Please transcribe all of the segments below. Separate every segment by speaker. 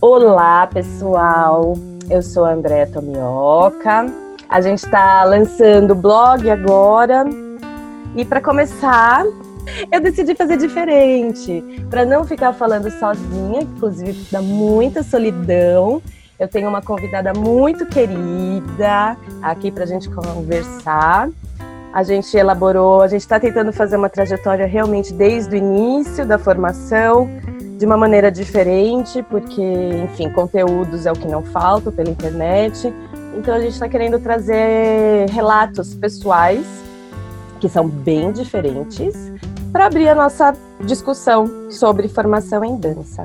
Speaker 1: Olá, pessoal. Eu sou a André Tomioka. A gente está lançando o blog agora. E para começar, eu decidi fazer diferente, para não ficar falando sozinha, inclusive dá muita solidão. Eu tenho uma convidada muito querida aqui para a gente conversar. A gente elaborou, a gente está tentando fazer uma trajetória realmente desde o início da formação, de uma maneira diferente, porque, enfim, conteúdos é o que não falta pela internet. Então a gente está querendo trazer relatos pessoais que são bem diferentes para abrir a nossa discussão sobre formação em dança.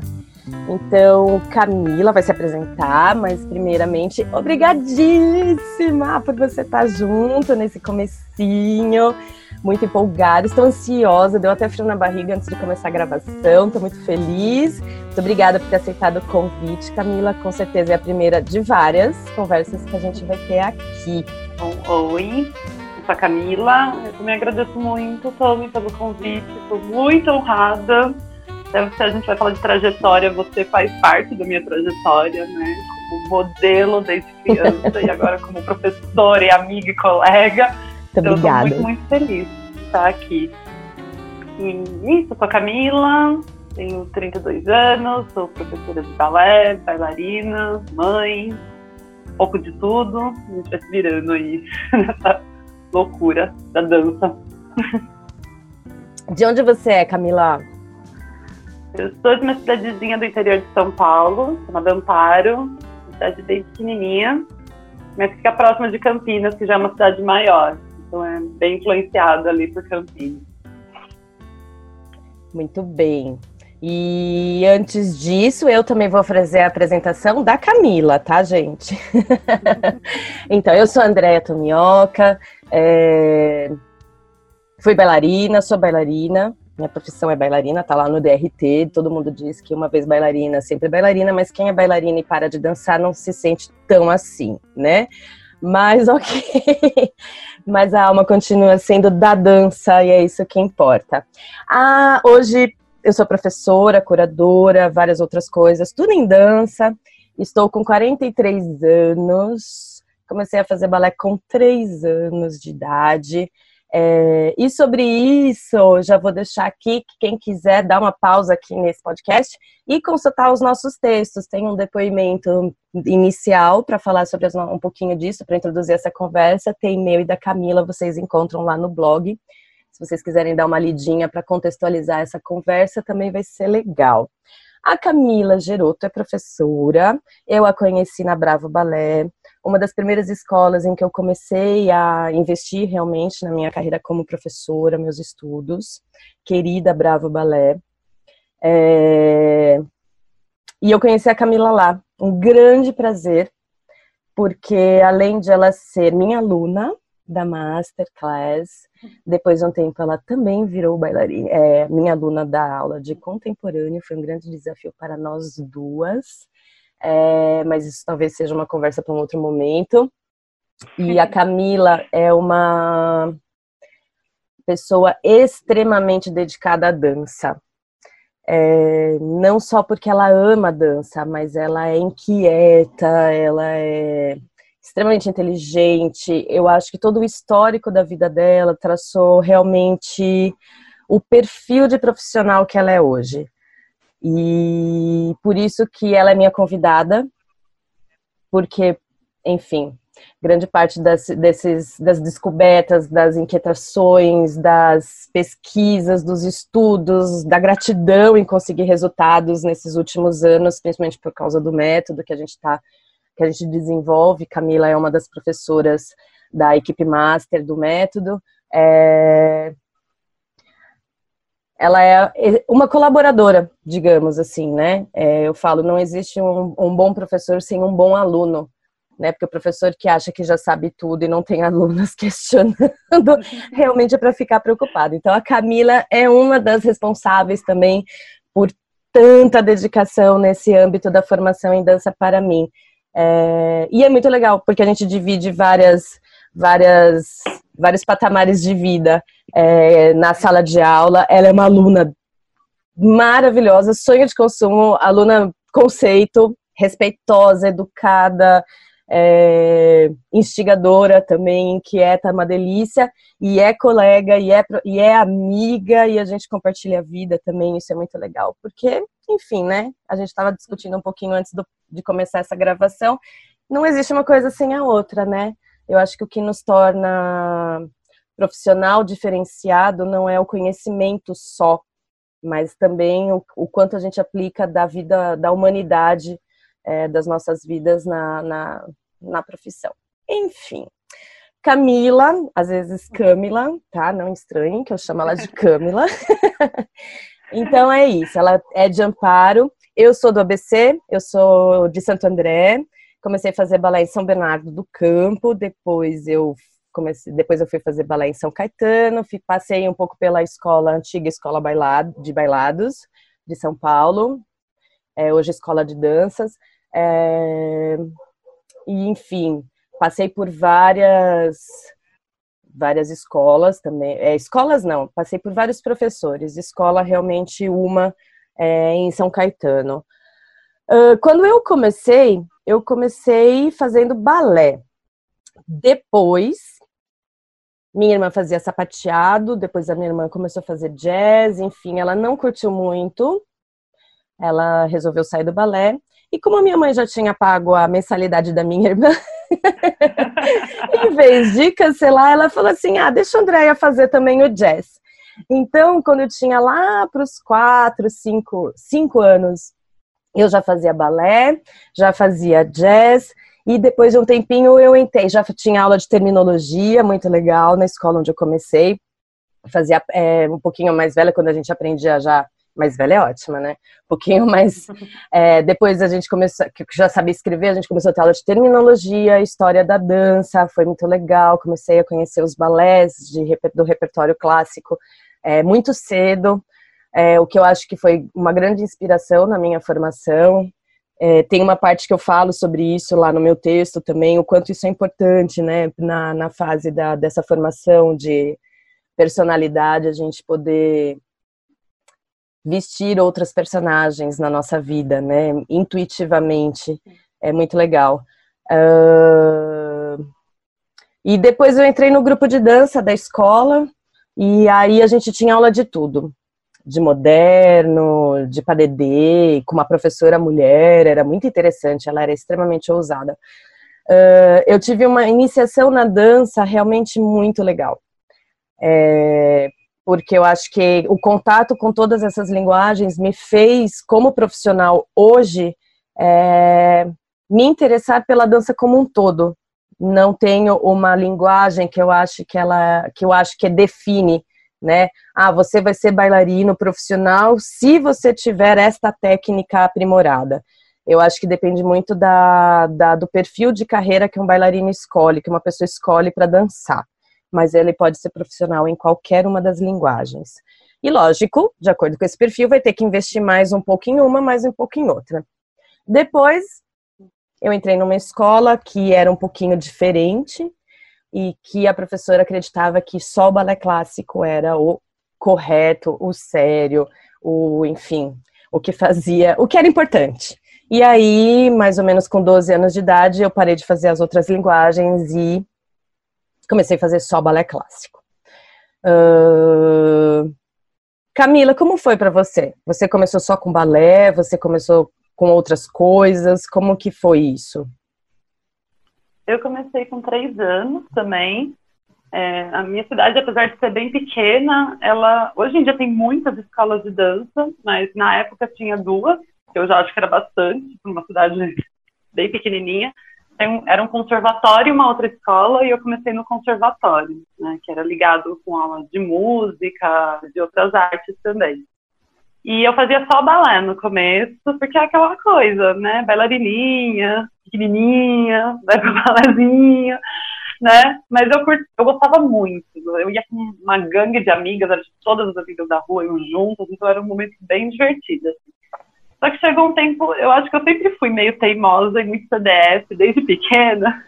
Speaker 1: Então, Camila vai se apresentar, mas primeiramente, obrigadíssima por você estar junto nesse comecinho. Muito empolgada, estou ansiosa, deu até frio na barriga antes de começar a gravação, estou muito feliz. Muito obrigada por ter aceitado o convite, Camila. Com certeza é a primeira de várias conversas que a gente vai ter aqui.
Speaker 2: Oi, sou a Camila. Eu também agradeço muito, Tommy, pelo convite. Estou muito honrada então, se a gente vai falar de trajetória, você faz parte da minha trajetória, né? Como modelo desde criança e agora como professora e amiga e colega.
Speaker 1: Muito então, obrigada.
Speaker 2: Muito, muito feliz de estar aqui. E isso, eu sou a Camila, tenho 32 anos, sou professora de balé, bailarina, mãe, um pouco de tudo. A gente vai se virando aí nessa loucura da dança.
Speaker 1: De onde você é, Camila?
Speaker 2: Eu sou de uma cidadezinha do interior de São Paulo, chamada Amparo, cidade bem pequenininha, mas fica próxima de Campinas, que já é uma cidade maior. Então é bem influenciado ali por Campinas.
Speaker 1: Muito bem. E antes disso, eu também vou fazer a apresentação da Camila, tá, gente? então, eu sou Andréa Tomioka, é... fui bailarina, sou bailarina, minha profissão é bailarina, tá lá no DRT. Todo mundo diz que uma vez bailarina, sempre bailarina, mas quem é bailarina e para de dançar não se sente tão assim, né? Mas ok. mas a alma continua sendo da dança e é isso que importa. Ah, hoje eu sou professora, curadora, várias outras coisas, tudo em dança. Estou com 43 anos. Comecei a fazer balé com 3 anos de idade. É, e sobre isso, já vou deixar aqui que quem quiser dar uma pausa aqui nesse podcast e consultar os nossos textos. Tem um depoimento inicial para falar sobre um pouquinho disso, para introduzir essa conversa. Tem meu e da Camila, vocês encontram lá no blog. Se vocês quiserem dar uma lidinha para contextualizar essa conversa, também vai ser legal. A Camila Geroto é professora, eu a conheci na Bravo Balé, uma das primeiras escolas em que eu comecei a investir realmente na minha carreira como professora, meus estudos, querida Bravo Balé. É... E eu conheci a Camila lá, um grande prazer, porque além de ela ser minha aluna da Masterclass, depois de um tempo ela também virou bailarina, é, minha aluna da aula de contemporâneo, foi um grande desafio para nós duas é, mas isso talvez seja uma conversa para um outro momento. E a Camila é uma pessoa extremamente dedicada à dança. É, não só porque ela ama dança, mas ela é inquieta, ela é extremamente inteligente. Eu acho que todo o histórico da vida dela traçou realmente o perfil de profissional que ela é hoje. E por isso que ela é minha convidada, porque, enfim, grande parte das, desses, das descobertas, das inquietações, das pesquisas, dos estudos, da gratidão em conseguir resultados nesses últimos anos, principalmente por causa do método que a gente está que a gente desenvolve. Camila é uma das professoras da equipe master do método. É, ela é uma colaboradora, digamos assim, né? É, eu falo, não existe um, um, bom professor sem um bom aluno, né? Porque o professor que acha que já sabe tudo e não tem alunos questionando, realmente é para ficar preocupado. Então, a Camila é uma das responsáveis também por tanta dedicação nesse âmbito da formação em dança para mim. É, e é muito legal, porque a gente divide várias, várias, vários patamares de vida é, na sala de aula. Ela é uma aluna maravilhosa, sonho de consumo, aluna conceito, respeitosa, educada, é, instigadora também, inquieta, uma delícia, e é colega, e é, e é amiga, e a gente compartilha a vida também, isso é muito legal, porque, enfim, né, a gente estava discutindo um pouquinho antes do, de começar essa gravação, não existe uma coisa sem a outra, né, eu acho que o que nos torna profissional diferenciado não é o conhecimento só, mas também o, o quanto a gente aplica da vida da humanidade é, das nossas vidas na, na, na profissão. Enfim, Camila, às vezes Camila, tá? Não estranhem que eu chamo ela de Camila. então é isso, ela é de Amparo. Eu sou do ABC, eu sou de Santo André. Comecei a fazer balé em São Bernardo do Campo, depois eu comecei, depois eu fui fazer balé em São Caetano, fui, passei um pouco pela escola, antiga escola bailado, de bailados de São Paulo, é, hoje escola de danças. É, e, enfim, passei por várias várias escolas também. É, escolas não, passei por vários professores. Escola realmente uma é, em São Caetano. Uh, quando eu comecei, eu comecei fazendo balé. Depois, minha irmã fazia sapateado, depois a minha irmã começou a fazer jazz, enfim, ela não curtiu muito. Ela resolveu sair do balé. E como a minha mãe já tinha pago a mensalidade da minha irmã, em vez de cancelar, ela falou assim: ah, deixa a Andréia fazer também o jazz. Então, quando eu tinha lá para os quatro, cinco, cinco anos, eu já fazia balé, já fazia jazz, e depois de um tempinho eu entrei, já tinha aula de terminologia, muito legal, na escola onde eu comecei. Fazia é, um pouquinho mais velha, quando a gente aprendia já mais velha é ótima, né? Um pouquinho mais. É, depois a gente começou, que já sabia escrever, a gente começou a ter aula de terminologia, história da dança, foi muito legal. Comecei a conhecer os balés de, do repertório clássico é, muito cedo, é, o que eu acho que foi uma grande inspiração na minha formação. É, tem uma parte que eu falo sobre isso lá no meu texto também, o quanto isso é importante, né, na, na fase da, dessa formação de personalidade, a gente poder vestir outras personagens na nossa vida, né? Intuitivamente. É muito legal. Uh... E depois eu entrei no grupo de dança da escola, e aí a gente tinha aula de tudo. De moderno, de padedê, com uma professora mulher, era muito interessante, ela era extremamente ousada. Uh, eu tive uma iniciação na dança realmente muito legal. É, porque eu acho que o contato com todas essas linguagens me fez, como profissional hoje, é, me interessar pela dança como um todo. Não tenho uma linguagem que eu acho que ela, que eu acho que define, né? Ah, você vai ser bailarino profissional se você tiver esta técnica aprimorada. Eu acho que depende muito da, da do perfil de carreira que um bailarino escolhe, que uma pessoa escolhe para dançar mas ele pode ser profissional em qualquer uma das linguagens. E lógico, de acordo com esse perfil, vai ter que investir mais um pouco em uma, mais um pouco em outra. Depois, eu entrei numa escola que era um pouquinho diferente e que a professora acreditava que só o balé clássico era o correto, o sério, o, enfim, o que fazia, o que era importante. E aí, mais ou menos com 12 anos de idade, eu parei de fazer as outras linguagens e comecei a fazer só balé clássico. Uh... Camila, como foi para você? Você começou só com balé? Você começou com outras coisas? Como que foi isso?
Speaker 2: Eu comecei com três anos também. É, a minha cidade, apesar de ser bem pequena, ela hoje em dia tem muitas escolas de dança, mas na época tinha duas, que eu já acho que era bastante para uma cidade bem pequenininha tem, era um conservatório e uma outra escola, e eu comecei no conservatório, né, que era ligado com aula de música, de outras artes também. E eu fazia só balé no começo, porque é aquela coisa, né, bailarininha, pequenininha, vai pro balézinho, né, mas eu, eu gostava muito, eu ia com uma gangue de amigas, todas as amigas da rua, eu juntas, então era um momento bem divertido, assim. Só que chegou um tempo, eu acho que eu sempre fui meio teimosa e muito CDF desde pequena.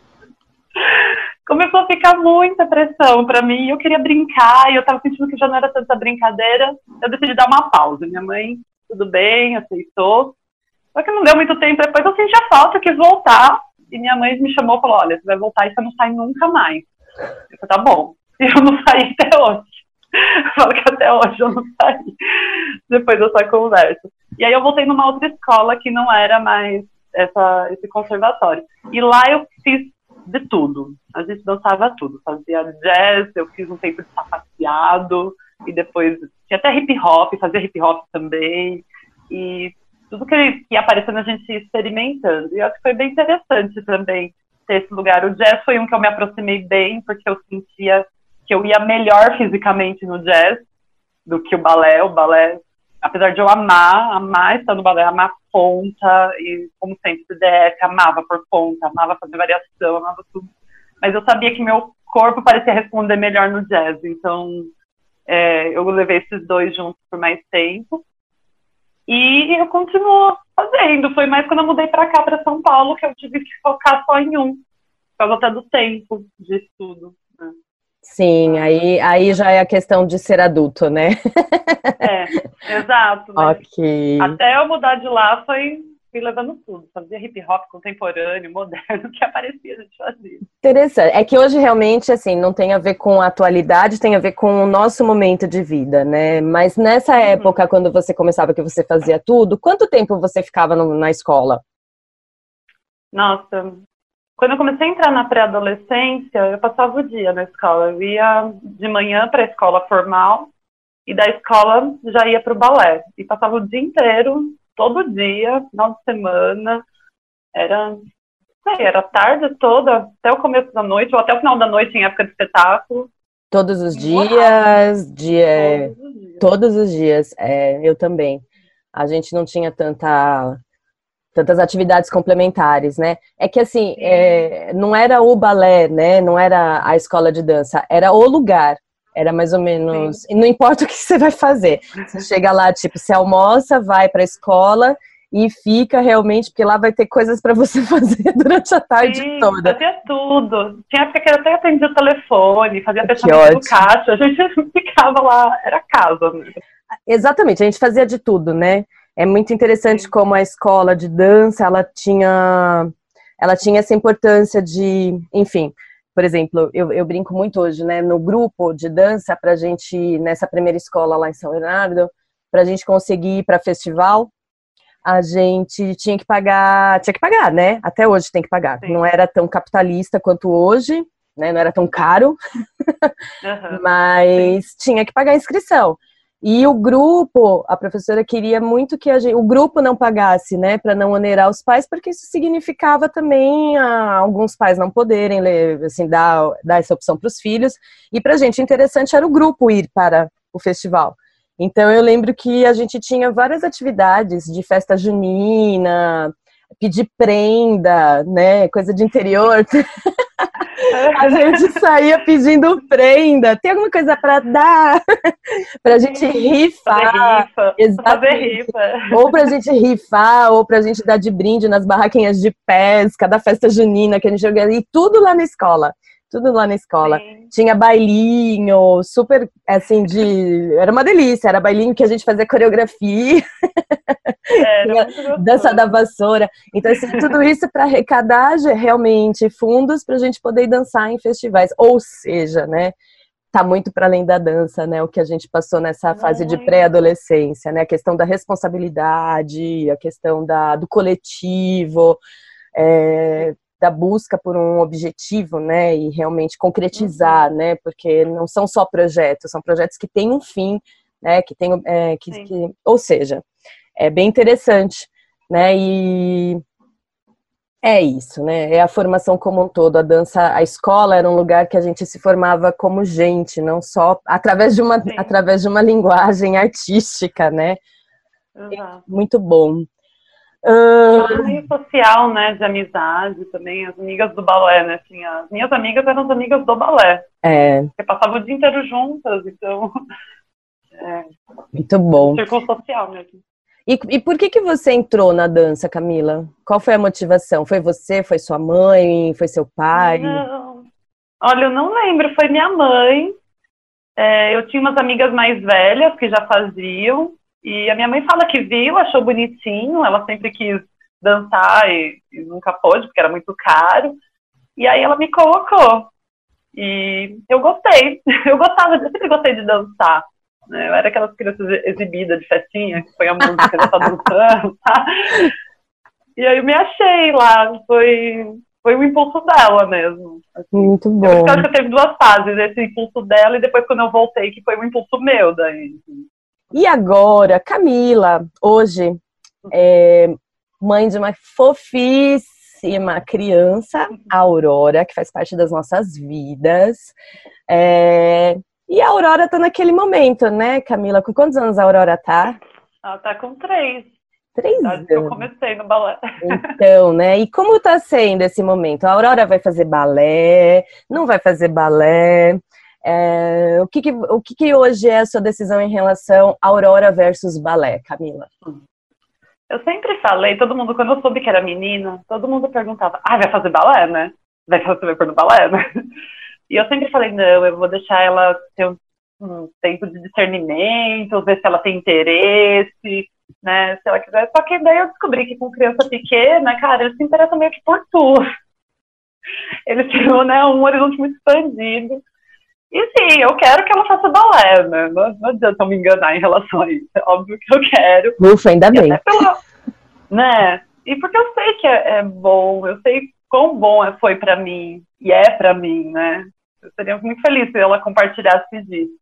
Speaker 2: Começou a ficar muita pressão para mim. Eu queria brincar e eu estava sentindo que já não era tanta brincadeira. Eu decidi dar uma pausa. Minha mãe, tudo bem, aceitou. Só que não deu muito tempo. Depois eu senti a falta, quis voltar. E minha mãe me chamou e falou: Olha, você vai voltar e você não sai nunca mais. Eu falei: Tá bom. E eu não saí até hoje. Eu falo que até hoje eu não saí. Depois dessa conversa. E aí eu voltei numa outra escola que não era mais essa, esse conservatório. E lá eu fiz de tudo. A gente dançava tudo. Fazia jazz, eu fiz um tempo de sapateado, e depois tinha até hip hop, fazia hip hop também. E tudo que ia aparecendo a gente experimentando. E eu acho que foi bem interessante também ter esse lugar. O jazz foi um que eu me aproximei bem, porque eu sentia que eu ia melhor fisicamente no jazz do que o balé. O balé, apesar de eu amar, amar estar no balé, amar ponta, e como sempre, CDF, amava por ponta, amava fazer variação, amava tudo. Mas eu sabia que meu corpo parecia responder melhor no jazz, então é, eu levei esses dois juntos por mais tempo. E eu continuo fazendo. Foi mais quando eu mudei para cá, para São Paulo, que eu tive que focar só em um, por causa até do tempo de estudo.
Speaker 1: Sim, aí, aí já é a questão de ser adulto, né?
Speaker 2: É, exato. Ok. Até eu mudar de lá foi fui levando tudo. Fazia hip hop contemporâneo, moderno, que aparecia a gente fazia.
Speaker 1: Interessante. É que hoje realmente, assim, não tem a ver com a atualidade, tem a ver com o nosso momento de vida, né? Mas nessa uhum. época, quando você começava que você fazia tudo, quanto tempo você ficava no, na escola?
Speaker 2: Nossa, quando eu comecei a entrar na pré-adolescência, eu passava o dia na escola. Eu ia de manhã para a escola formal e da escola já ia para o balé. E passava o dia inteiro todo dia, final de semana. Era, sei, era tarde toda, até o começo da noite, ou até o final da noite em época de espetáculo.
Speaker 1: Todos os dias, dia, todos os dias. Todos os dias. É, eu também. A gente não tinha tanta tantas atividades complementares, né? É que assim, é, não era o balé, né? Não era a escola de dança, era o lugar. Era mais ou menos. Sim. Não importa o que você vai fazer. Você chega lá, tipo, você almoça, vai para a escola e fica realmente, porque lá vai ter coisas para você fazer durante a tarde
Speaker 2: Sim,
Speaker 1: toda.
Speaker 2: Fazia tudo. Tinha época que eu até atendia o telefone, fazia fechamento do caixa, a gente ficava lá, era casa. Né?
Speaker 1: Exatamente, a gente fazia de tudo, né? É muito interessante como a escola de dança, ela tinha, ela tinha essa importância de, enfim, por exemplo, eu, eu brinco muito hoje, né, no grupo de dança, para gente, nessa primeira escola lá em São Bernardo, para a gente conseguir ir para festival, a gente tinha que pagar, tinha que pagar, né? Até hoje tem que pagar. Sim. Não era tão capitalista quanto hoje, né? Não era tão caro, uhum. mas Sim. tinha que pagar a inscrição. E o grupo, a professora queria muito que gente, o grupo não pagasse, né, para não onerar os pais, porque isso significava também ah, alguns pais não poderem assim, dar, dar essa opção para os filhos. E para a gente interessante era o grupo ir para o festival. Então eu lembro que a gente tinha várias atividades de festa junina, pedir prenda, né, coisa de interior. A gente saía pedindo prenda. Tem alguma coisa para dar? pra gente rifar.
Speaker 2: Fazer rifa. Exatamente. Fazer rifa.
Speaker 1: Ou pra gente rifar, ou pra gente dar de brinde nas barraquinhas de pesca, da festa junina que a gente jogava. E tudo lá na escola tudo lá na escola. Sim. Tinha bailinho, super, assim, de... Era uma delícia, era bailinho que a gente fazia coreografia. Dança da vassoura. Então, assim, tudo isso para arrecadar realmente fundos para a gente poder dançar em festivais. Ou seja, né, tá muito para além da dança, né, o que a gente passou nessa fase de pré-adolescência, né, a questão da responsabilidade, a questão da, do coletivo, é, da busca por um objetivo, né, e realmente concretizar, uhum. né, porque não são só projetos, são projetos que têm um fim, né, que tem, é, que, que, ou seja, é bem interessante, né, e é isso, né, é a formação como um todo, a dança, a escola era um lugar que a gente se formava como gente, não só através de uma, através de uma linguagem artística, né, uhum. muito bom.
Speaker 2: Uh... meio social, né, de amizade também, as amigas do balé, né, assim, as minhas amigas eram as amigas do balé.
Speaker 1: É.
Speaker 2: Porque passavam o dia inteiro juntas, então...
Speaker 1: É, Muito bom.
Speaker 2: Círculo social mesmo.
Speaker 1: E, e por que que você entrou na dança, Camila? Qual foi a motivação? Foi você, foi sua mãe, foi seu pai?
Speaker 2: Não, Olha, eu não lembro, foi minha mãe. É, eu tinha umas amigas mais velhas que já faziam, e a minha mãe fala que viu, achou bonitinho, ela sempre quis dançar e, e nunca pôde, porque era muito caro. E aí ela me colocou. E eu gostei. Eu gostava, eu sempre gostei de dançar. Né? Eu era aquelas crianças exibidas de festinha, que foi a música que tá dançando, tá? E aí eu me achei lá. Foi, foi o impulso dela mesmo.
Speaker 1: Assim. Muito bom.
Speaker 2: Eu acho que eu teve duas fases, esse impulso dela e depois quando eu voltei, que foi o impulso meu daí.
Speaker 1: E agora, Camila, hoje, é mãe de uma fofíssima criança, a Aurora, que faz parte das nossas vidas. É... E a Aurora tá naquele momento, né, Camila? Com quantos anos a Aurora tá?
Speaker 2: Ela tá com três.
Speaker 1: Três anos.
Speaker 2: Eu comecei no balé.
Speaker 1: Então, né? E como tá sendo esse momento? A Aurora vai fazer balé? Não vai fazer balé? É, o que, que o que, que, hoje é a sua decisão em relação a Aurora versus balé, Camila?
Speaker 2: Eu sempre falei, todo mundo, quando eu soube que era menina, todo mundo perguntava, ah, vai fazer balé, né? Vai fazer por no balé, né? E eu sempre falei, não, eu vou deixar ela ter um, um tempo de discernimento, ver se ela tem interesse, né? Se ela quiser. Só que daí eu descobri que com criança pequena, cara, eles se interessam meio que por tudo. Eles têm né, um horizonte muito expandido. E sim, eu quero que ela faça balé, né? Não, não adianta eu me enganar em relação a isso. É óbvio que eu quero.
Speaker 1: Ufa, ainda bem.
Speaker 2: Pela, né? E porque eu sei que é, é bom, eu sei quão bom é, foi para mim e é para mim, né? Eu seria muito feliz se ela compartilhasse disso.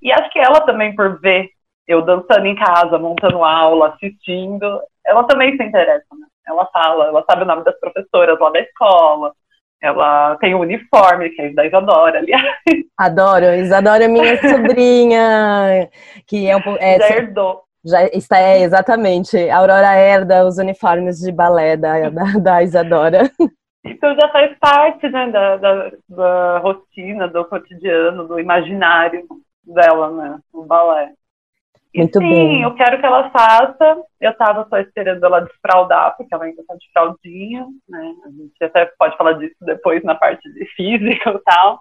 Speaker 2: E acho que ela também, por ver eu dançando em casa, montando aula, assistindo, ela também se interessa, né? Ela fala, ela sabe o nome das professoras lá da escola, ela tem um uniforme, que é da Isadora, aliás.
Speaker 1: Adoro, Isadora é minha sobrinha, que é um
Speaker 2: é, Já herdou.
Speaker 1: Já está, é, exatamente. A Aurora herda os uniformes de balé da, da, da Isadora.
Speaker 2: Então já faz parte né, da, da, da, rotina, do cotidiano, do imaginário dela, né? O balé.
Speaker 1: Muito
Speaker 2: sim,
Speaker 1: bem.
Speaker 2: eu quero que ela faça. Eu estava só esperando ela desfraldar, porque ela ainda está de fraldinha, né? A gente até pode falar disso depois na parte de física e tal.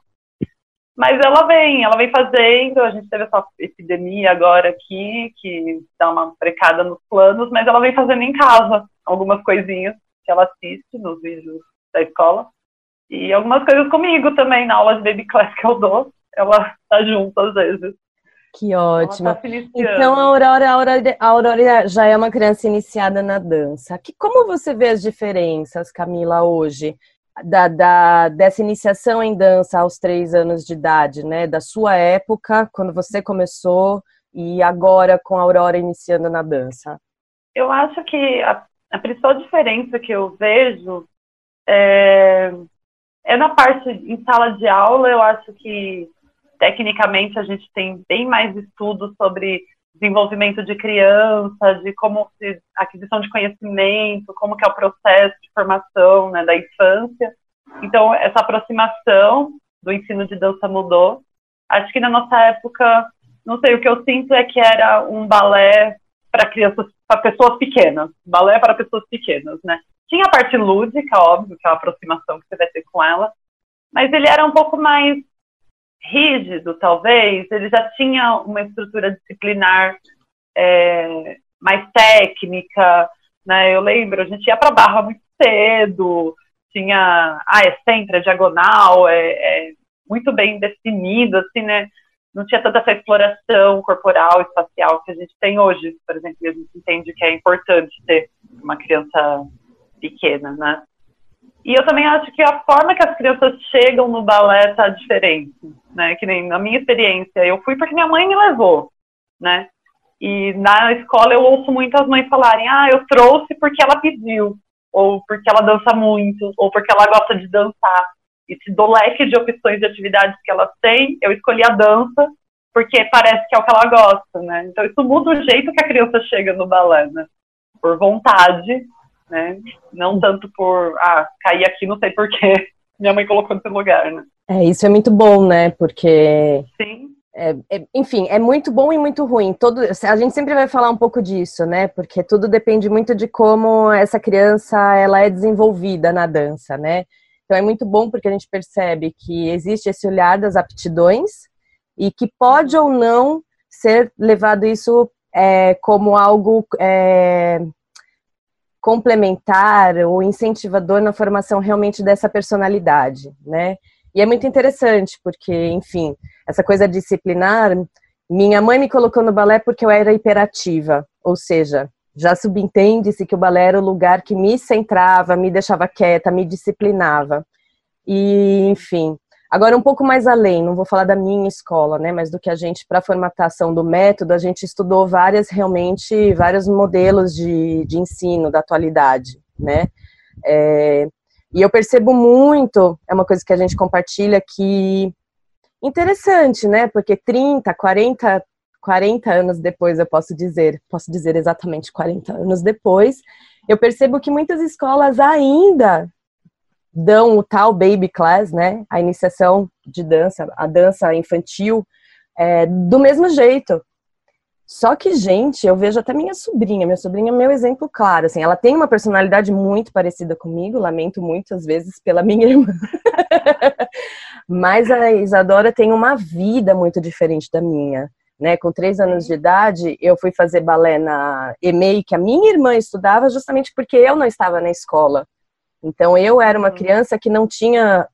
Speaker 2: Mas ela vem, ela vem fazendo. A gente teve essa epidemia agora aqui, que dá uma brecada nos planos, mas ela vem fazendo em casa algumas coisinhas que ela assiste nos vídeos da escola. E algumas coisas comigo também, na aula de baby class que eu dou. Ela tá junto às vezes.
Speaker 1: Que ótimo. Tá então, a Aurora, a Aurora, a Aurora já é uma criança iniciada na dança. Que, como você vê as diferenças, Camila, hoje, da, da, dessa iniciação em dança aos três anos de idade, né? Da sua época, quando você começou, e agora com a Aurora iniciando na dança?
Speaker 2: Eu acho que a, a principal diferença que eu vejo é, é na parte em sala de aula, eu acho que tecnicamente a gente tem bem mais estudos sobre desenvolvimento de criança, de como se aquisição de conhecimento, como que é o processo de formação né, da infância. Então essa aproximação do ensino de dança mudou. Acho que na nossa época, não sei, o que eu sinto é que era um balé para crianças, para pessoas pequenas, balé para pessoas pequenas, né? Tinha a parte lúdica, óbvio, que é a aproximação que você vai ter com ela, mas ele era um pouco mais rígido, talvez, ele já tinha uma estrutura disciplinar é, mais técnica, né? Eu lembro, a gente ia para Barra muito cedo, tinha, ah, é sempre, é diagonal, é, é, muito bem definido, assim, né? Não tinha tanta essa exploração corporal, espacial que a gente tem hoje, por exemplo, e a gente entende que é importante ter uma criança pequena, né? E eu também acho que a forma que as crianças chegam no balé tá diferente, né? Que nem na minha experiência, eu fui porque minha mãe me levou, né? E na escola eu ouço muitas mães falarem: "Ah, eu trouxe porque ela pediu", ou porque ela dança muito, ou porque ela gosta de dançar. E se do leque de opções de atividades que elas têm, eu escolhi a dança porque parece que é o que ela gosta, né? Então isso muda o jeito que a criança chega no balé, né? Por vontade né? Não tanto por, ah, cair aqui, não sei porquê. Minha mãe colocou nesse lugar, né?
Speaker 1: É, isso é muito bom, né? Porque.
Speaker 2: Sim.
Speaker 1: É, é, enfim, é muito bom e muito ruim. Todo, a gente sempre vai falar um pouco disso, né? Porque tudo depende muito de como essa criança ela é desenvolvida na dança, né? Então é muito bom porque a gente percebe que existe esse olhar das aptidões e que pode ou não ser levado isso é, como algo é, complementar ou incentivador na formação realmente dessa personalidade, né? E é muito interessante porque, enfim, essa coisa disciplinar, minha mãe me colocou no balé porque eu era hiperativa, ou seja, já subentende-se que o balé era o lugar que me centrava, me deixava quieta, me disciplinava. E, enfim, agora um pouco mais além, não vou falar da minha escola, né, mas do que a gente, para a formatação do método, a gente estudou várias, realmente, vários modelos de, de ensino da atualidade, né. É, e eu percebo muito, é uma coisa que a gente compartilha, que interessante, né, porque 30, 40 40 anos depois, eu posso dizer, posso dizer exatamente 40 anos depois, eu percebo que muitas escolas ainda dão o tal baby class, né, a iniciação de dança, a dança infantil, é, do mesmo jeito. Só que, gente, eu vejo até minha sobrinha, minha sobrinha é meu exemplo claro, assim, ela tem uma personalidade muito parecida comigo, lamento muitas vezes pela minha irmã. Mas a Isadora tem uma vida muito diferente da minha né, com três anos de idade, eu fui fazer balé na EMEI, que a minha irmã estudava, justamente porque eu não estava na escola. Então, eu era uma uhum. criança que não tinha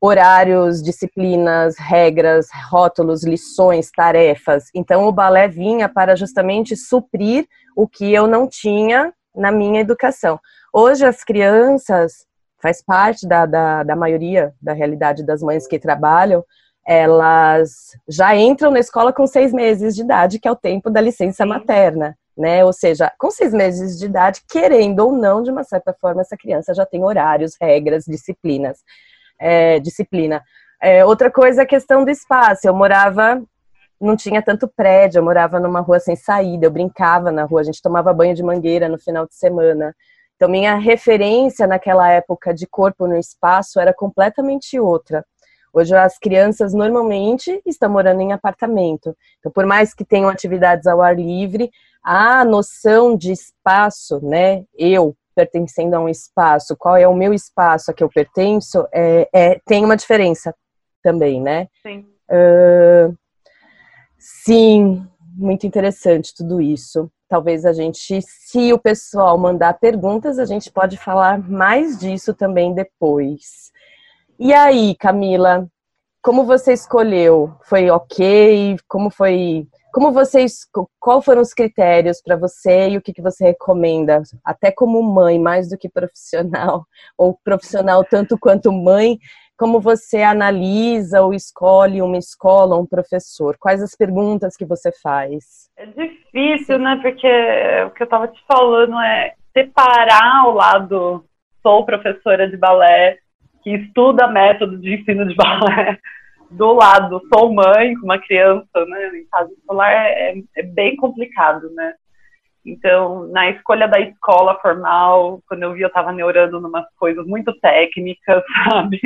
Speaker 1: horários, disciplinas, regras, rótulos, lições, tarefas. Então, o balé vinha para justamente suprir o que eu não tinha na minha educação. Hoje, as crianças, faz parte da, da, da maioria da realidade das mães que trabalham, elas já entram na escola com seis meses de idade, que é o tempo da licença materna, né? Ou seja, com seis meses de idade, querendo ou não, de uma certa forma, essa criança já tem horários, regras, disciplinas, é, disciplina. É, outra coisa é a questão do espaço. Eu morava, não tinha tanto prédio, eu morava numa rua sem saída, eu brincava na rua, a gente tomava banho de mangueira no final de semana. Então, minha referência naquela época de corpo no espaço era completamente outra. Hoje as crianças normalmente estão morando em apartamento. Então, por mais que tenham atividades ao ar livre, a noção de espaço, né? Eu pertencendo a um espaço, qual é o meu espaço a que eu pertenço, é, é tem uma diferença também, né?
Speaker 2: Sim. Uh,
Speaker 1: sim, muito interessante tudo isso. Talvez a gente, se o pessoal mandar perguntas, a gente pode falar mais disso também depois. E aí, Camila, como você escolheu? Foi ok? Como foi? Como vocês? Qual foram os critérios para você e o que, que você recomenda? Até como mãe, mais do que profissional, ou profissional tanto quanto mãe, como você analisa ou escolhe uma escola, um professor? Quais as perguntas que você faz?
Speaker 2: É difícil, né? Porque o que eu estava te falando é separar o lado sou professora de balé que estuda método de ensino de balé do lado, sou mãe com uma criança, né, em casa escolar, é, é, bem complicado, né. Então, na escolha da escola formal, quando eu vi, eu estava neurando umas coisas muito técnicas, sabe?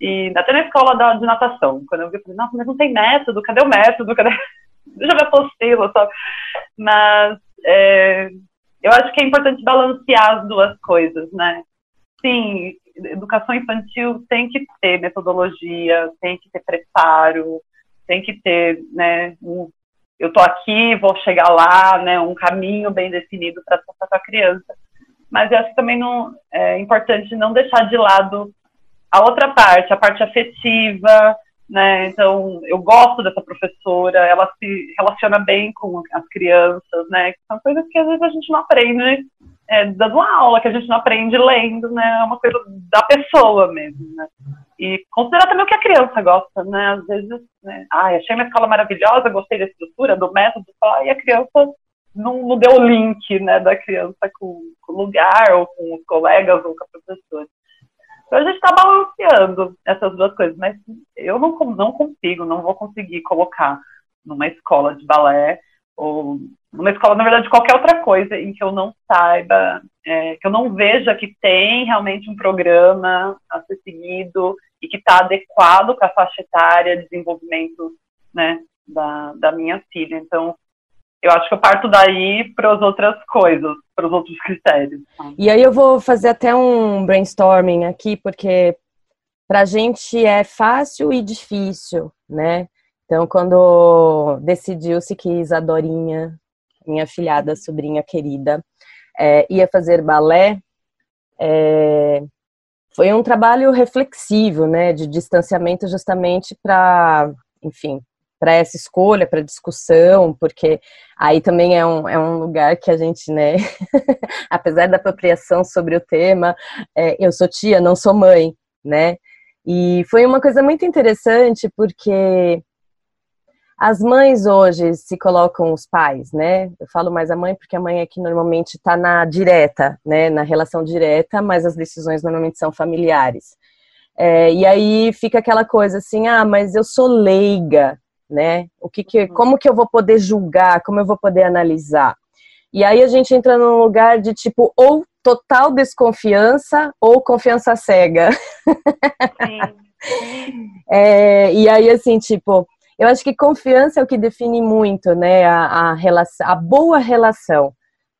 Speaker 2: E até na escola da, de natação, quando eu vi, eu falei, nossa, mas não tem método, cadê o método? Cadê? Já me apostila, sabe? Mas é, eu acho que é importante balancear as duas coisas, né? Sim, educação infantil tem que ter metodologia, tem que ter preparo, tem que ter, né, um, eu tô aqui, vou chegar lá, né, um caminho bem definido para passar para a criança. Mas eu acho que também não, é importante não deixar de lado a outra parte, a parte afetiva, né? Então, eu gosto dessa professora, ela se relaciona bem com as crianças, né? São coisas que às vezes a gente não aprende é, dando aula que a gente não aprende lendo, né? É uma coisa da pessoa mesmo, né? E considerar também o que a criança gosta, né? Às vezes, né? Ai, achei uma escola maravilhosa, gostei da estrutura, do método, e a criança não, não deu o link, né, da criança com, com, o lugar, ou com os colegas, ou com a professora. Então a gente está balanceando essas duas coisas, mas eu não, não consigo, não vou conseguir colocar numa escola de balé ou numa escola, na verdade, qualquer outra coisa em que eu não saiba, é, que eu não veja que tem realmente um programa a ser seguido e que está adequado para a faixa etária, desenvolvimento né, da, da minha filha. Então, eu acho que eu parto daí para as outras coisas, para os outros critérios.
Speaker 1: E aí eu vou fazer até um brainstorming aqui, porque para a gente é fácil e difícil, né? Então, quando decidiu-se que Isadorinha, minha filhada, sobrinha querida, é, ia fazer balé, é, foi um trabalho reflexivo, né, de distanciamento justamente para, enfim, para essa escolha, para discussão, porque aí também é um, é um lugar que a gente, né, apesar da apropriação sobre o tema, é, eu sou tia, não sou mãe, né, e foi uma coisa muito interessante porque as mães hoje se colocam os pais, né? Eu falo mais a mãe porque a mãe é que normalmente está na direta, né? Na relação direta, mas as decisões normalmente são familiares. É, e aí fica aquela coisa assim, ah, mas eu sou leiga, né? O que, que uhum. como que eu vou poder julgar? Como eu vou poder analisar? E aí a gente entra num lugar de tipo ou total desconfiança ou confiança cega. Sim. é, e aí assim tipo eu acho que confiança é o que define muito, né, a, a, relação, a boa relação,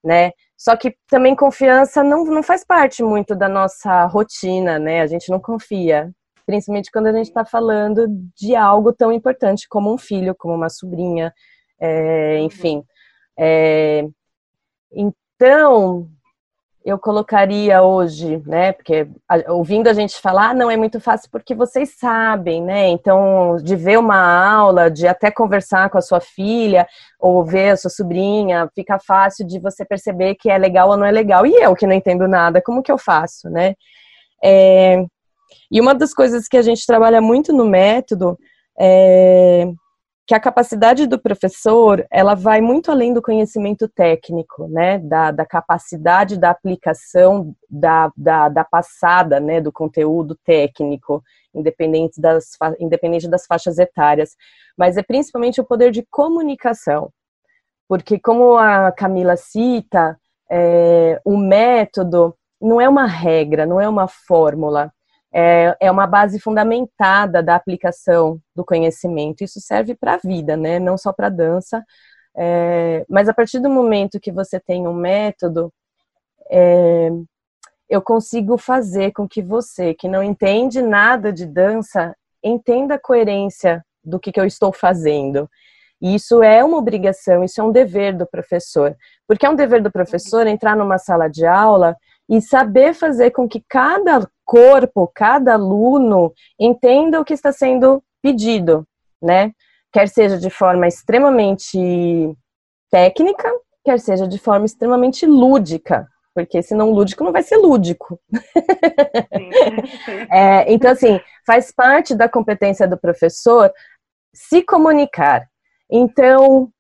Speaker 1: né? Só que também confiança não, não faz parte muito da nossa rotina, né? A gente não confia, principalmente quando a gente está falando de algo tão importante como um filho, como uma sobrinha, é, enfim. É, então, eu colocaria hoje, né? Porque ouvindo a gente falar, ah, não é muito fácil porque vocês sabem, né? Então, de ver uma aula, de até conversar com a sua filha ou ver a sua sobrinha, fica fácil de você perceber que é legal ou não é legal. E eu que não entendo nada, como que eu faço, né? É, e uma das coisas que a gente trabalha muito no método é que a capacidade do professor ela vai muito além do conhecimento técnico, né, da, da capacidade da aplicação da, da, da, passada, né, do conteúdo técnico, independente das, independente das faixas etárias, mas é principalmente o poder de comunicação, porque como a Camila cita, é, o método não é uma regra, não é uma fórmula, é, é uma base fundamentada da aplicação do conhecimento. Isso serve para a vida, né? Não só para a dança. É, mas a partir do momento que você tem um método, é, eu consigo fazer com que você, que não entende nada de dança, entenda a coerência do que, que eu estou fazendo. E isso é uma obrigação, isso é um dever do professor. Porque é um dever do professor entrar numa sala de aula e saber fazer com que cada corpo, cada aluno entenda o que está sendo pedido, né? Quer seja de forma extremamente técnica, quer seja de forma extremamente lúdica, porque se não lúdico não vai ser lúdico. é, então, assim, faz parte da competência do professor se comunicar. Então,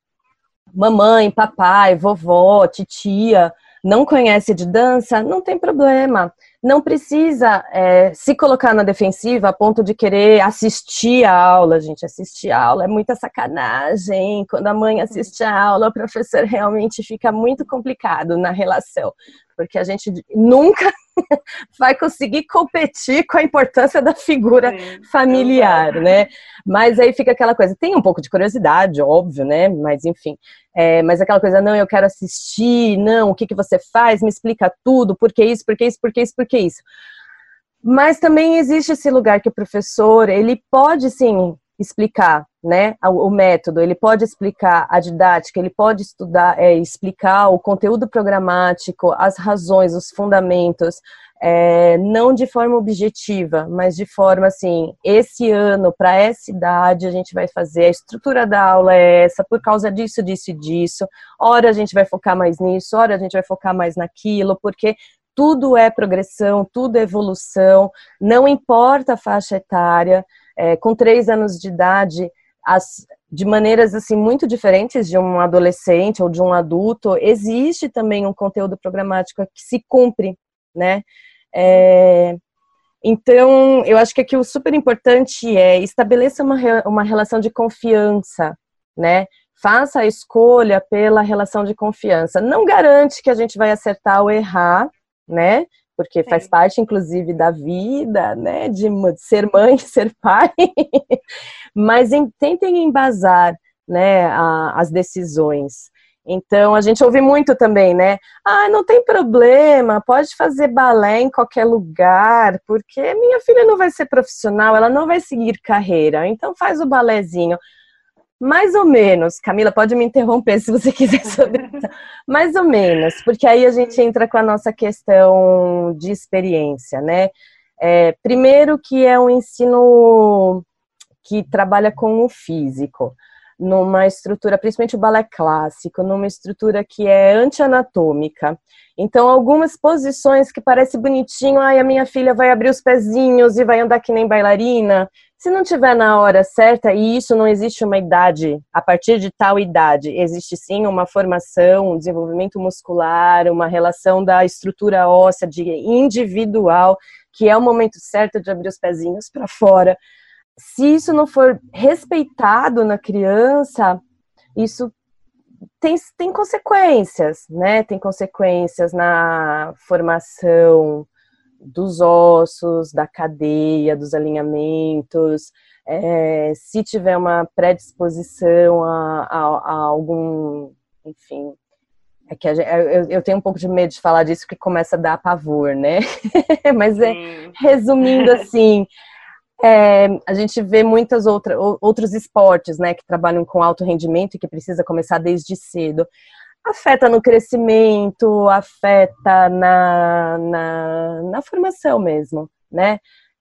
Speaker 1: mamãe, papai, vovó, titia, não conhece de dança, não tem problema. Não precisa é, se colocar na defensiva a ponto de querer assistir a aula, gente. Assistir a aula é muita sacanagem. Quando a mãe assiste a aula, o professor realmente fica muito complicado na relação porque a gente nunca vai conseguir competir com a importância da figura Sim, familiar, né? Mas aí fica aquela coisa, tem um pouco de curiosidade, óbvio, né? Mas enfim, é, mas aquela coisa, não, eu quero assistir, não, o que, que você faz? Me explica tudo, por que isso, por que isso, por que isso, por que isso. Mas também existe esse lugar que o professor, ele pode, sim, explicar né, o, método, ele pode explicar a didática, ele pode estudar, é, explicar o conteúdo programático, as razões, os fundamentos, é, não de forma objetiva, mas de forma assim, esse ano, para essa idade, a gente vai fazer, a estrutura da aula é essa, por causa disso, disso e disso, ora a gente vai focar mais nisso, ora a gente vai focar mais naquilo, porque tudo é progressão, tudo é evolução, não importa a faixa etária, é, com três anos de idade, as, de maneiras assim muito diferentes de um adolescente ou de um adulto, existe também um conteúdo programático que se cumpre, né? É, então, eu acho que aqui o super importante é estabeleça uma, uma relação de confiança, né? Faça a escolha pela relação de confiança. Não garante que a gente vai acertar ou errar, né? Porque Sim. faz parte, inclusive, da vida, né, de ser mãe, ser pai, mas em, tentem embasar, né, a, as decisões. Então a gente ouve muito também, né? Ah, não tem problema, pode fazer balé em qualquer lugar, porque minha filha não vai ser profissional, ela não vai seguir carreira, então faz o balézinho. Mais ou menos, Camila, pode me interromper se você quiser sobre isso. Mais ou menos, porque aí a gente entra com a nossa questão de experiência, né? É, primeiro que é um ensino que trabalha com o físico numa estrutura, principalmente o balé clássico, numa estrutura que é anti-anatômica. Então, algumas posições que parece bonitinho, ai, a minha filha vai abrir os pezinhos e vai andar que nem bailarina. Se não tiver na hora certa, e isso não existe uma idade, a partir de tal idade, existe sim uma formação, um desenvolvimento muscular, uma relação da estrutura óssea de individual, que é o momento certo de abrir os pezinhos para fora se isso não for respeitado na criança, isso tem, tem consequências, né? Tem consequências na formação dos ossos, da cadeia, dos alinhamentos. É, se tiver uma predisposição a, a, a algum, enfim, é que gente, eu, eu, tenho um pouco de medo de falar disso que começa a dar pavor, né? Mas é, resumindo assim, é, a gente vê muitas outra, outros esportes, né, que trabalham com alto rendimento e que precisa começar desde cedo. Afeta no crescimento, afeta na, na, na formação mesmo, né?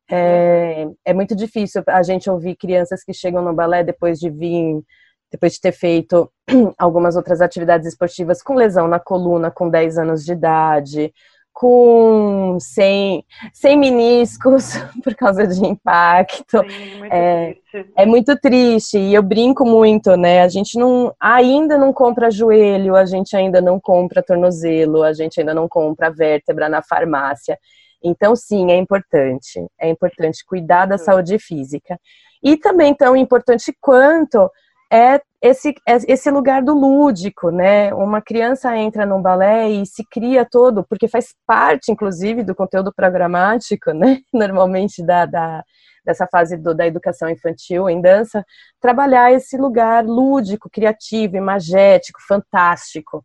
Speaker 1: É, é, muito difícil a gente ouvir crianças que chegam no balé depois de vir, depois de ter feito algumas outras atividades esportivas com lesão na coluna com 10 anos de idade, com sem, sem meniscos por causa de impacto.
Speaker 2: Sim, muito é,
Speaker 1: é, muito triste e eu brinco muito, né? A gente não ainda não compra joelho, a gente ainda não compra tornozelo, a gente ainda não compra vértebra na farmácia. Então, sim, é importante. É importante cuidar da saúde física. E também tão importante quanto é esse, é esse lugar do lúdico, né? Uma criança entra num balé e se cria todo, porque faz parte, inclusive, do conteúdo programático, né? Normalmente da, da dessa fase do, da educação infantil em dança, trabalhar esse lugar lúdico, criativo, imagético, fantástico.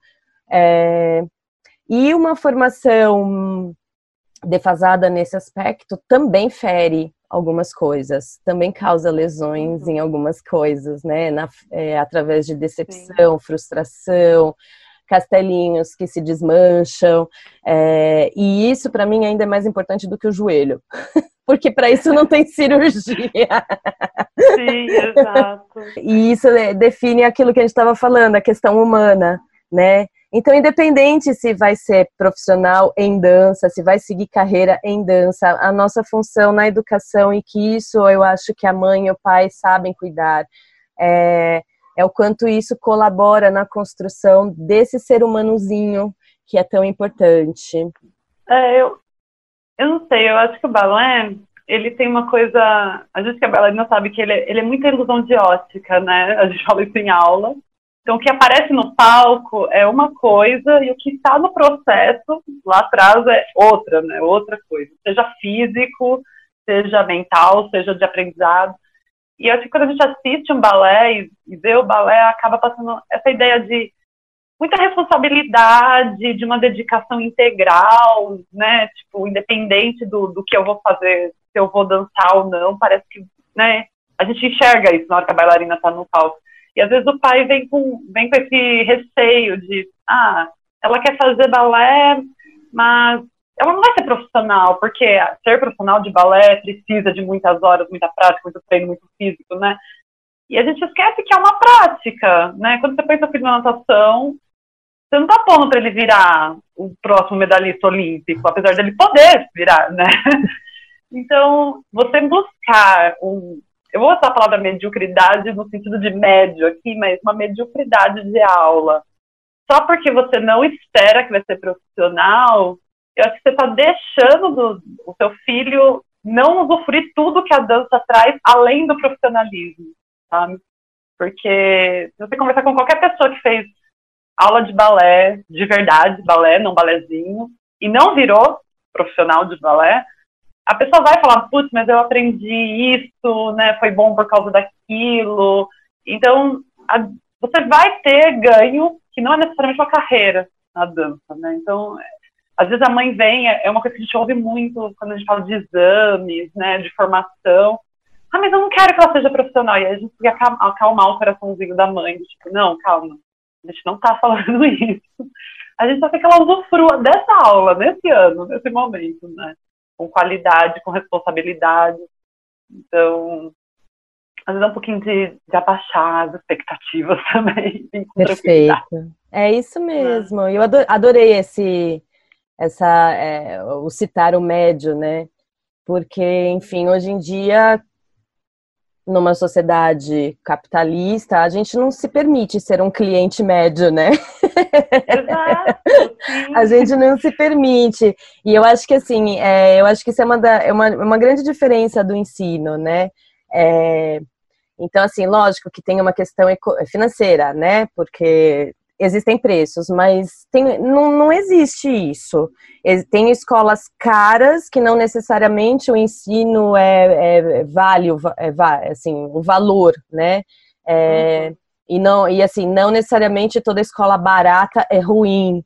Speaker 1: É, e uma formação defasada nesse aspecto também fere algumas coisas, também causa lesões uhum. em algumas coisas, né? Na, é, através de decepção, Sim. frustração, castelinhos que se desmancham. É, e isso, para mim, ainda é mais importante do que o joelho. Porque para isso não tem cirurgia.
Speaker 2: Sim, exato.
Speaker 1: E isso é, define aquilo que a gente estava falando, a questão humana, né? Então, independente se vai ser profissional em dança, se vai seguir carreira em dança, a nossa função na educação, e que isso eu acho que a mãe e o pai sabem cuidar, é, é o quanto isso colabora na construção desse ser humanozinho que é tão importante.
Speaker 2: É, eu, eu não sei, eu acho que o balé, ele tem uma coisa, a gente que é bailarina sabe que ele, é, ele é muita ilusão de ótica, né? A gente fala isso em aula, então, o que aparece no palco é uma coisa e o que está no processo lá atrás é outra, né? Outra coisa. Seja físico, seja mental, seja de aprendizado. E acho que quando a gente assiste um balé e vê o balé, acaba passando essa ideia de muita responsabilidade, de uma dedicação integral, né? Tipo, independente do, do que eu vou fazer, se eu vou dançar ou não, parece que, né? A gente enxerga isso na hora que a bailarina está no palco. E às vezes o pai vem com, vem com esse receio de, ah, ela quer fazer balé, mas ela não vai ser profissional, porque ser profissional de balé precisa de muitas horas, muita prática, muito treino, muito físico, né? E a gente esquece que é uma prática, né? Quando você pensa filho na natação, você não tá pondo para ele virar o próximo medalhista olímpico, apesar dele poder virar, né? Então, você buscar um, eu vou usar a palavra mediocridade no sentido de médio aqui, mas uma mediocridade de aula. Só porque você não espera que vai ser profissional, eu acho que você está deixando do, o seu filho não usufruir tudo que a dança traz além do profissionalismo, sabe? Porque se você conversar com qualquer pessoa que fez aula de balé, de verdade, balé, não balézinho, e não virou profissional de balé, a pessoa vai falar, putz, mas eu aprendi isso, né? Foi bom por causa daquilo. Então, a, você vai ter ganho que não é necessariamente uma carreira na dança, né? Então, às vezes a mãe vem, é, é uma coisa que a gente ouve muito quando a gente fala de exames, né, de formação. Ah, mas eu não quero que ela seja profissional. E a gente tem que acalmar o coraçãozinho da mãe, tipo, não, calma, a gente não tá falando isso. A gente só quer que ela usufrua dessa aula, nesse ano, nesse momento, né? Com qualidade, com responsabilidade. Então, às vezes é um pouquinho de, de abaixar as expectativas também.
Speaker 1: Perfeito. É isso mesmo. Eu adorei esse, essa, é, o citar o médio, né? Porque, enfim, hoje em dia, numa sociedade capitalista, a gente não se permite ser um cliente médio, né? Exato, a gente não se permite. E eu acho que assim, é, eu acho que isso é uma, da, é uma, uma grande diferença do ensino, né? É, então, assim, lógico que tem uma questão financeira, né? Porque existem preços, mas tem, não, não existe isso. Tem escolas caras que não necessariamente o ensino é, é vale, é, assim, o valor, né? É, uhum. E não e assim não necessariamente toda escola barata é ruim,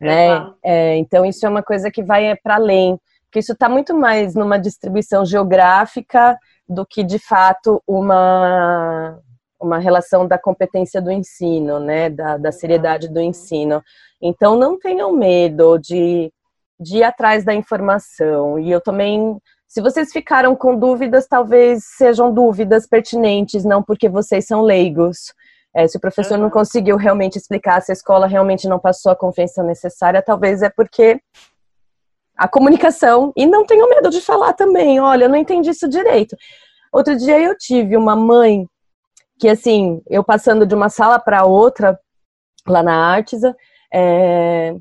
Speaker 1: né? É, então isso é uma coisa que vai para além, porque isso está muito mais numa distribuição geográfica do que de fato uma uma relação da competência do ensino, né, da, da seriedade do ensino. Então, não tenham medo de, de ir atrás da informação. E eu também, se vocês ficaram com dúvidas, talvez sejam dúvidas pertinentes, não porque vocês são leigos. É, se o professor não conseguiu realmente explicar, se a escola realmente não passou a confiança necessária, talvez é porque a comunicação, e não tenham medo de falar também, olha, eu não entendi isso direito. Outro dia eu tive uma mãe que assim, eu passando de uma sala para outra, lá na Artisa, é...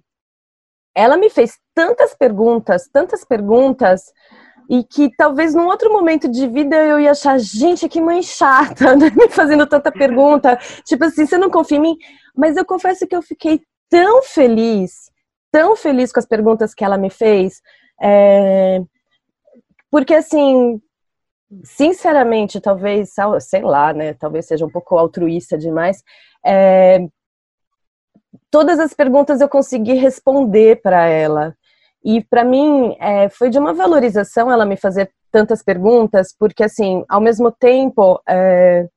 Speaker 1: ela me fez tantas perguntas, tantas perguntas, e que talvez num outro momento de vida eu ia achar, gente, que mãe chata, né? me fazendo tanta pergunta, tipo assim, você não confia em mim? Mas eu confesso que eu fiquei tão feliz, tão feliz com as perguntas que ela me fez, é... porque assim, sinceramente, talvez, sei lá, né? Talvez seja um pouco altruísta demais. É, todas as perguntas eu consegui responder para ela. E para mim é, foi de uma valorização ela me fazer tantas perguntas, porque assim, ao mesmo tempo é,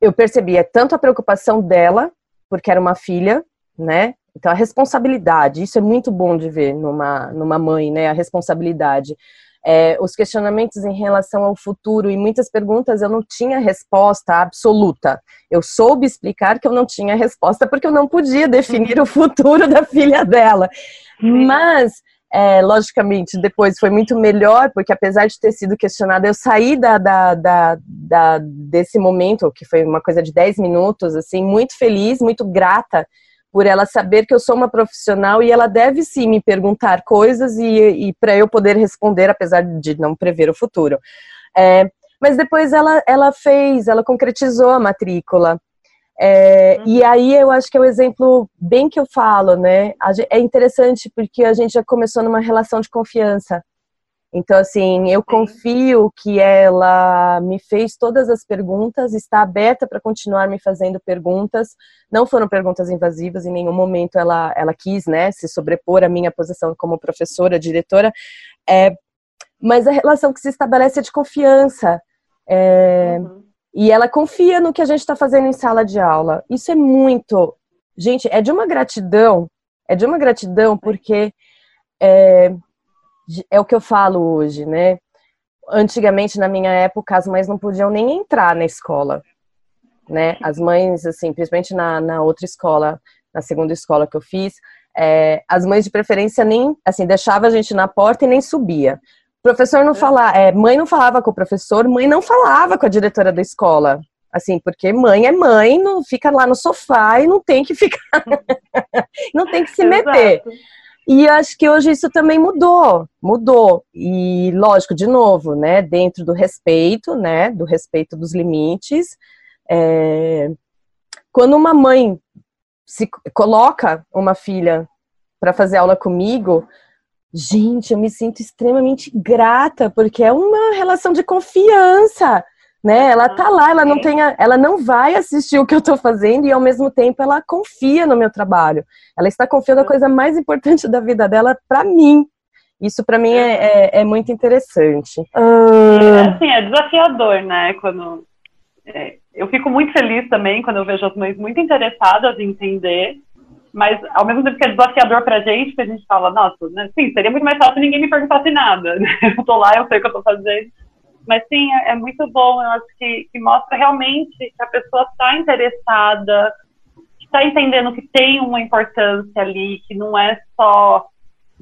Speaker 1: eu percebia tanto a preocupação dela, porque era uma filha, né? Então a responsabilidade, isso é muito bom de ver numa, numa mãe, né? A responsabilidade é, os questionamentos em relação ao futuro e muitas perguntas eu não tinha resposta absoluta. Eu soube explicar que eu não tinha resposta porque eu não podia definir o futuro da filha dela. Mas, é, logicamente, depois foi muito melhor, porque apesar de ter sido questionada, eu saí da, da, da, da desse momento, que foi uma coisa de 10 minutos, assim, muito feliz, muito grata por ela saber que eu sou uma profissional e ela deve sim me perguntar coisas e, e para eu poder responder, apesar de não prever o futuro. É, mas depois ela, ela fez, ela concretizou a matrícula. É, uhum. E aí eu acho que é o exemplo bem que eu falo, né? É interessante porque a gente já começou numa relação de confiança. Então, assim, eu confio que ela me fez todas as perguntas, está aberta para continuar me fazendo perguntas. Não foram perguntas invasivas, em nenhum momento ela, ela quis, né, se sobrepor à minha posição como professora, diretora. É, mas a relação que se estabelece é de confiança. É, uhum. E ela confia no que a gente está fazendo em sala de aula. Isso é muito. Gente, é de uma gratidão, é de uma gratidão, porque. É, é o que eu falo hoje, né? Antigamente, na minha época, as mães não podiam nem entrar na escola, né? As mães, assim, principalmente na, na outra escola, na segunda escola que eu fiz, é, as mães de preferência nem, assim, deixava a gente na porta e nem subia. Professor não falava, é, mãe não falava com o professor, mãe não falava com a diretora da escola, assim, porque mãe é mãe, não fica lá no sofá e não tem que ficar, não tem que se meter. Exato. E acho que hoje isso também mudou, mudou. E lógico, de novo, né, dentro do respeito, né, do respeito dos limites. É... Quando uma mãe se coloca uma filha para fazer aula comigo, gente, eu me sinto extremamente grata, porque é uma relação de confiança. Né? Ela tá lá, ela não tem, a, ela não vai assistir o que eu tô fazendo e ao mesmo tempo ela confia no meu trabalho. Ela está confiando a coisa mais importante da vida dela para mim. Isso para mim é, é, é, muito interessante.
Speaker 2: É, assim, é desafiador, né? Quando é, eu fico muito feliz também quando eu vejo as mães muito interessadas em entender, mas ao mesmo tempo que é desafiador pra gente, que a gente fala, nossa, né, sim, seria muito mais fácil ninguém me perguntasse nada. Né? Eu tô lá, eu sei o que eu tô fazendo. Mas sim, é, é muito bom, eu acho que, que mostra realmente que a pessoa está interessada, está entendendo que tem uma importância ali, que não é só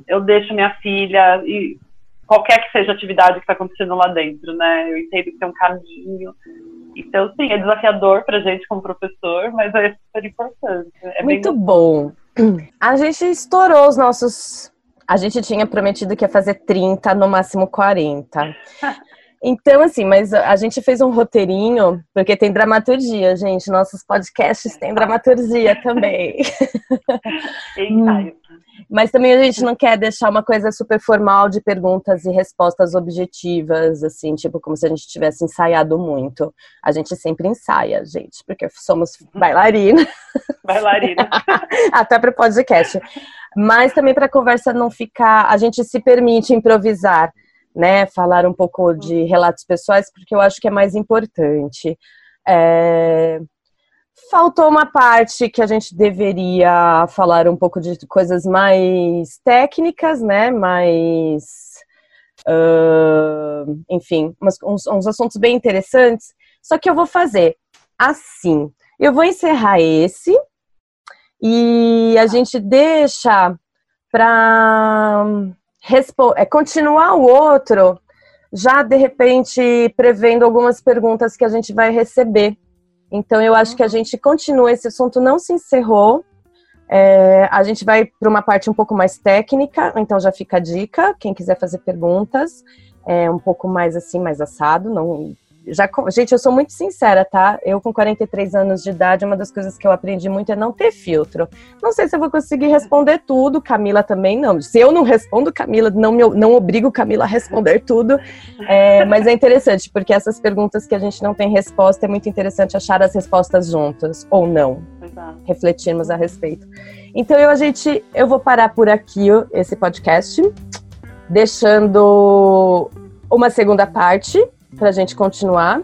Speaker 2: eu deixo minha filha e qualquer que seja a atividade que está acontecendo lá dentro, né? Eu entendo que tem um caminho. Então, sim, é desafiador para a gente como professor, mas é super importante. É
Speaker 1: Muito bom. A gente estourou os nossos. A gente tinha prometido que ia fazer 30, no máximo 40. Então, assim, mas a gente fez um roteirinho, porque tem dramaturgia, gente. Nossos podcasts têm dramaturgia também.
Speaker 2: Ensaio.
Speaker 1: Mas também a gente não quer deixar uma coisa super formal de perguntas e respostas objetivas, assim, tipo, como se a gente tivesse ensaiado muito. A gente sempre ensaia, gente, porque somos bailarina.
Speaker 2: Bailarina.
Speaker 1: Até para o podcast. Mas também para a conversa não ficar. A gente se permite improvisar, né? Falar um pouco de relatos pessoais, porque eu acho que é mais importante. É... Faltou uma parte que a gente deveria falar um pouco de coisas mais técnicas, né? Mais. Uh, enfim, uns, uns assuntos bem interessantes. Só que eu vou fazer assim. Eu vou encerrar esse e a gente deixa para é, continuar o outro, já de repente prevendo algumas perguntas que a gente vai receber. Então, eu acho que a gente continua, esse assunto não se encerrou. É, a gente vai para uma parte um pouco mais técnica, então já fica a dica, quem quiser fazer perguntas, é um pouco mais assim, mais assado, não já, gente, eu sou muito sincera, tá? Eu com 43 anos de idade, uma das coisas que eu aprendi muito é não ter filtro. Não sei se eu vou conseguir responder tudo, Camila também não. Se eu não respondo, Camila, não, me, não obrigo Camila a responder tudo. É, mas é interessante, porque essas perguntas que a gente não tem resposta, é muito interessante achar as respostas juntas, ou não. Exato. Refletirmos a respeito. Então eu, a gente, eu vou parar por aqui esse podcast, deixando uma segunda parte para a gente continuar.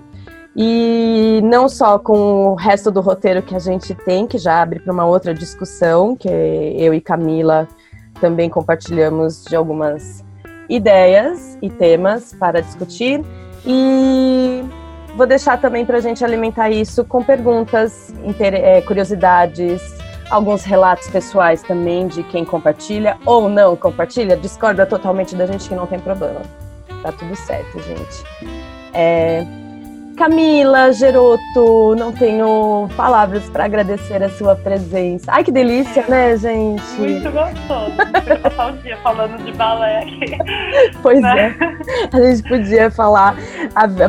Speaker 1: E não só com o resto do roteiro que a gente tem, que já abre para uma outra discussão, que eu e Camila também compartilhamos de algumas ideias e temas para discutir. E vou deixar também para a gente alimentar isso com perguntas, é, curiosidades, alguns relatos pessoais também de quem compartilha ou não compartilha, discorda totalmente da gente que não tem problema. Tá tudo certo, gente. É, Camila Geroto, não tenho palavras para agradecer a sua presença. Ai, que delícia, né, gente?
Speaker 2: Muito gostoso. passar o dia falando de balé aqui.
Speaker 1: Pois né? é. A gente podia falar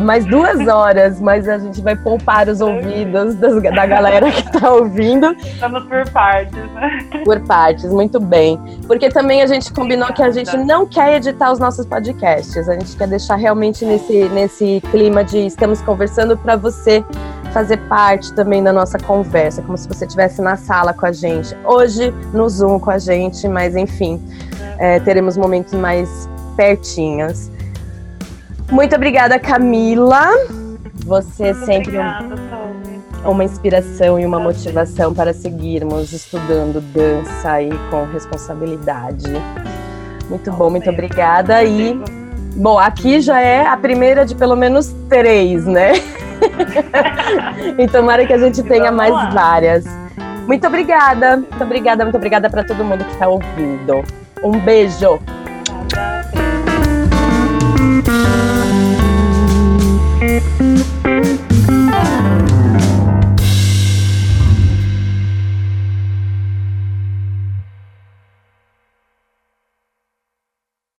Speaker 1: mais duas horas, mas a gente vai poupar os ouvidos das, da galera que está ouvindo.
Speaker 2: Estamos por partes, né?
Speaker 1: Por partes, muito bem. Porque também a gente combinou que a gente não quer editar os nossos podcasts. A gente quer deixar realmente nesse, nesse clima de estamos conversando conversando para você fazer parte também da nossa conversa, como se você estivesse na sala com a gente. Hoje no Zoom com a gente, mas enfim, é, teremos momentos mais pertinhos. Muito obrigada, Camila. Você Muito sempre
Speaker 2: obrigada,
Speaker 1: um, uma inspiração e uma motivação para seguirmos estudando dança aí com responsabilidade. Muito bom, muito obrigada e Bom, aqui já é a primeira de pelo menos três, né? e então, tomara que a gente tenha mais várias. Muito obrigada, muito obrigada, muito obrigada para todo mundo que está ouvindo. Um beijo.